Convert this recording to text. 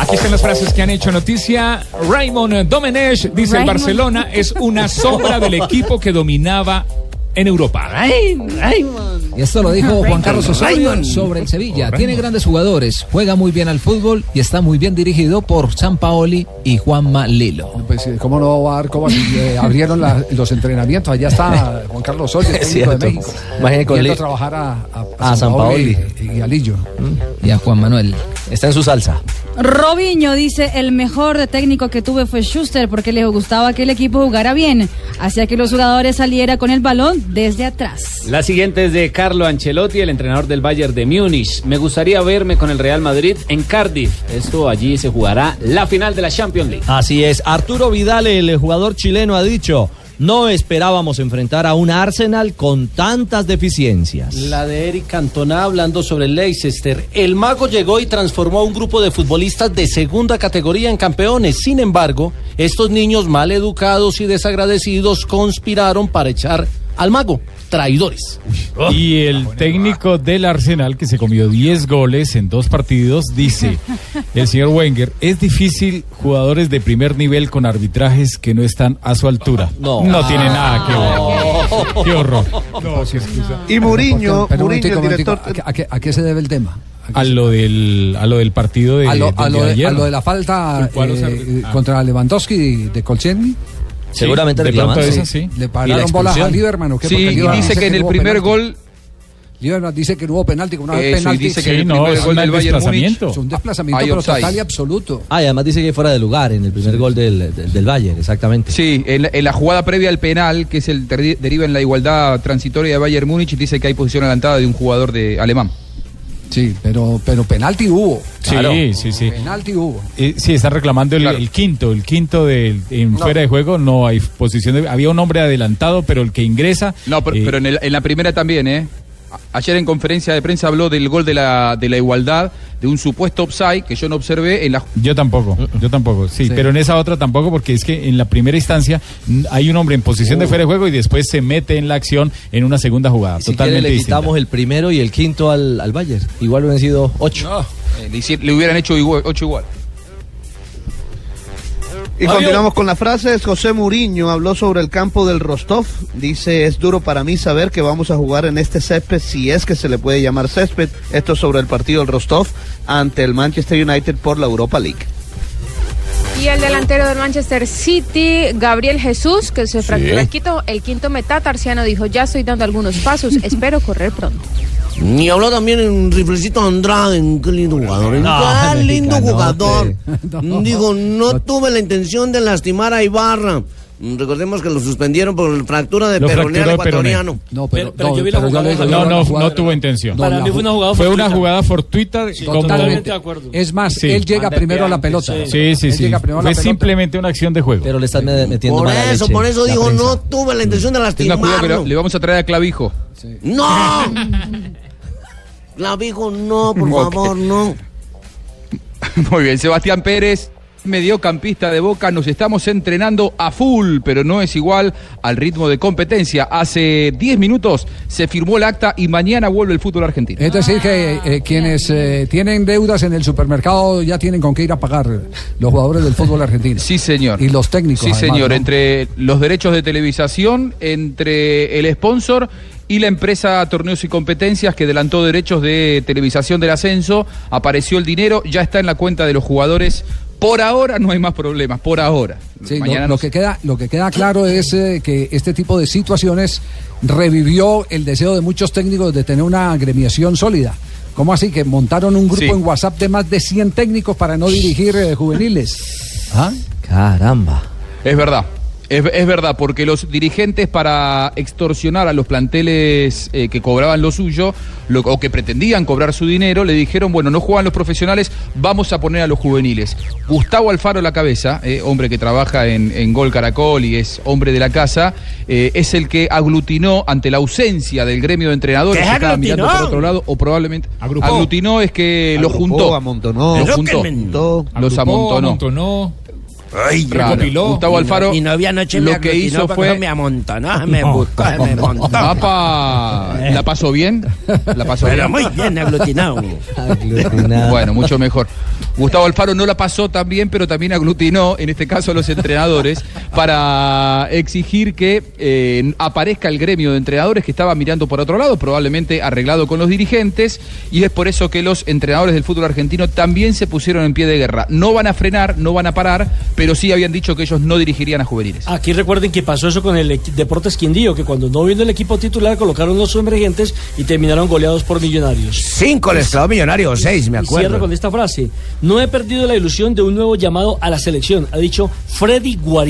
Aquí están las frases que han hecho noticia. Raymond Domenech dice el Raymond. Barcelona es una sombra del equipo que dominaba en Europa. Y esto lo dijo Juan Carlos Osorio Raymond. sobre el Sevilla. Raymond. Tiene grandes jugadores, juega muy bien al fútbol y está muy bien dirigido por San Paoli y Juanma Lilo. Pues, eh, ¿cómo no va a dar cómo eh, abrieron la- los entrenamientos? Allá está Juan Carlos Osorio, técnico de cierto. México. Imagine con Yendo Li- a trabajar a, a, A San Paoli. y, y a Lillo. Y a Juan Manuel. Está en su salsa. Robinho dice, el mejor técnico que tuve fue Schuster porque le gustaba que el equipo jugara bien. Hacía que los jugadores saliera con el balón desde atrás. La siguiente es de Carlo Ancelotti, el entrenador del Bayern de Múnich. Me gustaría verme con el Real Madrid en Cardiff. Esto allí se jugará la final de la Champions League. Así es. Arturo Vidal, el jugador chileno, ha dicho, no esperábamos enfrentar a un Arsenal con tantas deficiencias. La de Eric Cantona hablando sobre el Leicester. El mago llegó y transformó a un grupo de futbolistas de segunda categoría en campeones. Sin embargo, estos niños mal educados y desagradecidos conspiraron para echar al mago. Traidores. Y el técnico del Arsenal, que se comió 10 goles en dos partidos, dice, el señor Wenger, es difícil jugadores de primer nivel con arbitrajes que no están a su altura. No. tiene nada que ver. Qué horror. No. Y Muriño, Muriño, director. ¿a, qué- a qué, a qué se debe el tema? A lo del, a lo del partido de, A lo, a de, ayer, a lo ¿no? de la falta eh. Ah. contra Lewandowski de, de Colcheni. Seguramente de pronto reclamando. esa sí. Le ¿Y la pararon bolas a? Lieberman. Sí, Porque y dice que en el primer gol. Lieberman dice que no hubo penalti, que no hubo penalti. dice que Sí, el no, primer es gol un del Múnich. desplazamiento. Es un desplazamiento, Hay pero total y absoluto. Ah, y además dice que fuera de lugar en el primer gol del, del, del Bayern, exactamente. Sí, en la, en la jugada previa al penal, que es el deriva en la igualdad transitoria de Bayern Múnich, dice que hay posición adelantada de un jugador de alemán. Sí, pero, pero penalti hubo. Sí, sí, sí. Penalti hubo. Eh, sí, está reclamando el, Claro. el quinto, el quinto del en fuera de juego, no hay posición de, había un hombre adelantado, pero el que ingresa No, pero, eh, pero en, el- en la primera también, ¿eh? Ayer en conferencia de prensa habló del gol de la, de la igualdad, de un supuesto offside que yo no observé en la... Yo tampoco, yo tampoco, sí, Sí. pero en esa otra tampoco, porque es que en la primera instancia hay un hombre en posición de fuera de juego y después se mete en la acción en una segunda jugada, Si quiere totalmente le distinta. quitamos el primero y el quinto al, al Bayern. Igual hubieran sido ocho. eh, le, le hubieran hecho igual, ocho igual. Y continuamos con las frases. José Muriño habló sobre el campo del Rostov. Dice, es duro para mí saber que vamos a jugar en este césped, si es que se le puede llamar césped. Esto sobre el partido del Rostov ante el Manchester United por la Europa League. Y el delantero del Manchester City, Gabriel Jesús, que se fracturó el quinto, el quinto metatarsiano, dijo, ya estoy dando algunos pasos, espero correr pronto. Y habló también en Riflecito Andrade, en qué lindo jugador, en No, qué lindo jugador. No. Digo, no tuve la intención de lastimar a Ibarra. Mm, Recordemos que lo suspendieron por fractura de peroné. ecuatoriano. No, pero, Pero- pero no, yo vi la jugada. No, no, jugada- no tuvo intención. No, Para la mí fue una ju- jugada Fue una fortuita. jugada fortuita. como- Totalmente de acuerdo. Es más, Sí. él llega Ande primero a la pelota. sí. Sí, sí, Él Fue simplemente una acción de juego. Pero le están me- metiendo Por mala eso, leche, por eso digo, prensa. no tuve la intención de Tenga cuidado que lastimarlo. le, le vamos a traer a Clavijo. ¡No! Clavijo, no, por favor, no. Muy bien, Sebastián Pérez, mediocampista de Boca, nos estamos entrenando a full, pero no es igual al ritmo de competencia. Hace 10 minutos se firmó el acta y mañana vuelve el fútbol argentino. Es decir, que eh, quienes eh, tienen deudas en el supermercado ya tienen con qué ir a pagar los jugadores del fútbol argentino. Sí, señor. Y los técnicos. Sí, además, señor. ¿no? Entre los derechos de televisación, entre el sponsor y la empresa Torneos y Competencias que adelantó derechos de televisación del ascenso, apareció el dinero, ya está en la cuenta de los jugadores. Por ahora no hay más problemas, por ahora. Sí, Mañana lo, no que queda, lo que queda claro es eh, que este tipo de situaciones revivió el deseo de muchos técnicos de tener una agremiación sólida. ¿Cómo así? Que montaron un grupo Sí. en WhatsApp de más de 100 técnicos para no dirigir eh, juveniles. ¿Ah? Caramba. Es verdad. Es, es verdad, porque los dirigentes para extorsionar a los planteles eh, que cobraban lo suyo lo- o que pretendían cobrar su dinero, le dijeron, bueno, no juegan los profesionales, vamos a poner a los juveniles. Gustavo Alfaro La Cabeza, eh, hombre que trabaja en, en Gol Caracol y es hombre de la casa, eh, es el que aglutinó ante la ausencia del gremio de entrenadores ¿Qué que estaba mirando aglutinó? por otro lado o probablemente... Agrupó. Aglutinó es que los Agrupó, juntó. amontonó. Los juntó. me- Todo. Los amontonó. Ay, Claro. recopiló. Gustavo Alfaro Mi novia anoche lo me que hizo fue me amontonó, me buscó, me montó. Papá, ¿la pasó bien? ¿La pasó Pero bien? muy bien aglutinado. Aglutinado. Bueno, mucho mejor. Gustavo Alfaro no la pasó tan bien, pero también aglutinó, en este caso a los entrenadores, para exigir que eh, aparezca el gremio de entrenadores que estaba mirando por otro lado, probablemente arreglado con los dirigentes, y es por eso que los entrenadores del fútbol argentino también se pusieron en pie de guerra. No van a frenar, no van a parar, pero sí habían dicho que ellos no dirigirían a juveniles. Aquí recuerden que pasó eso con el Deportes Quindío, que cuando no vino el equipo titular colocaron los emergentes y terminaron goleados por millonarios. Cinco les clavó Millonarios, seis, me Y acuerdo. cierro con esta frase. No he perdido la ilusión de un nuevo llamado a la selección, ha dicho Freddy Guarí.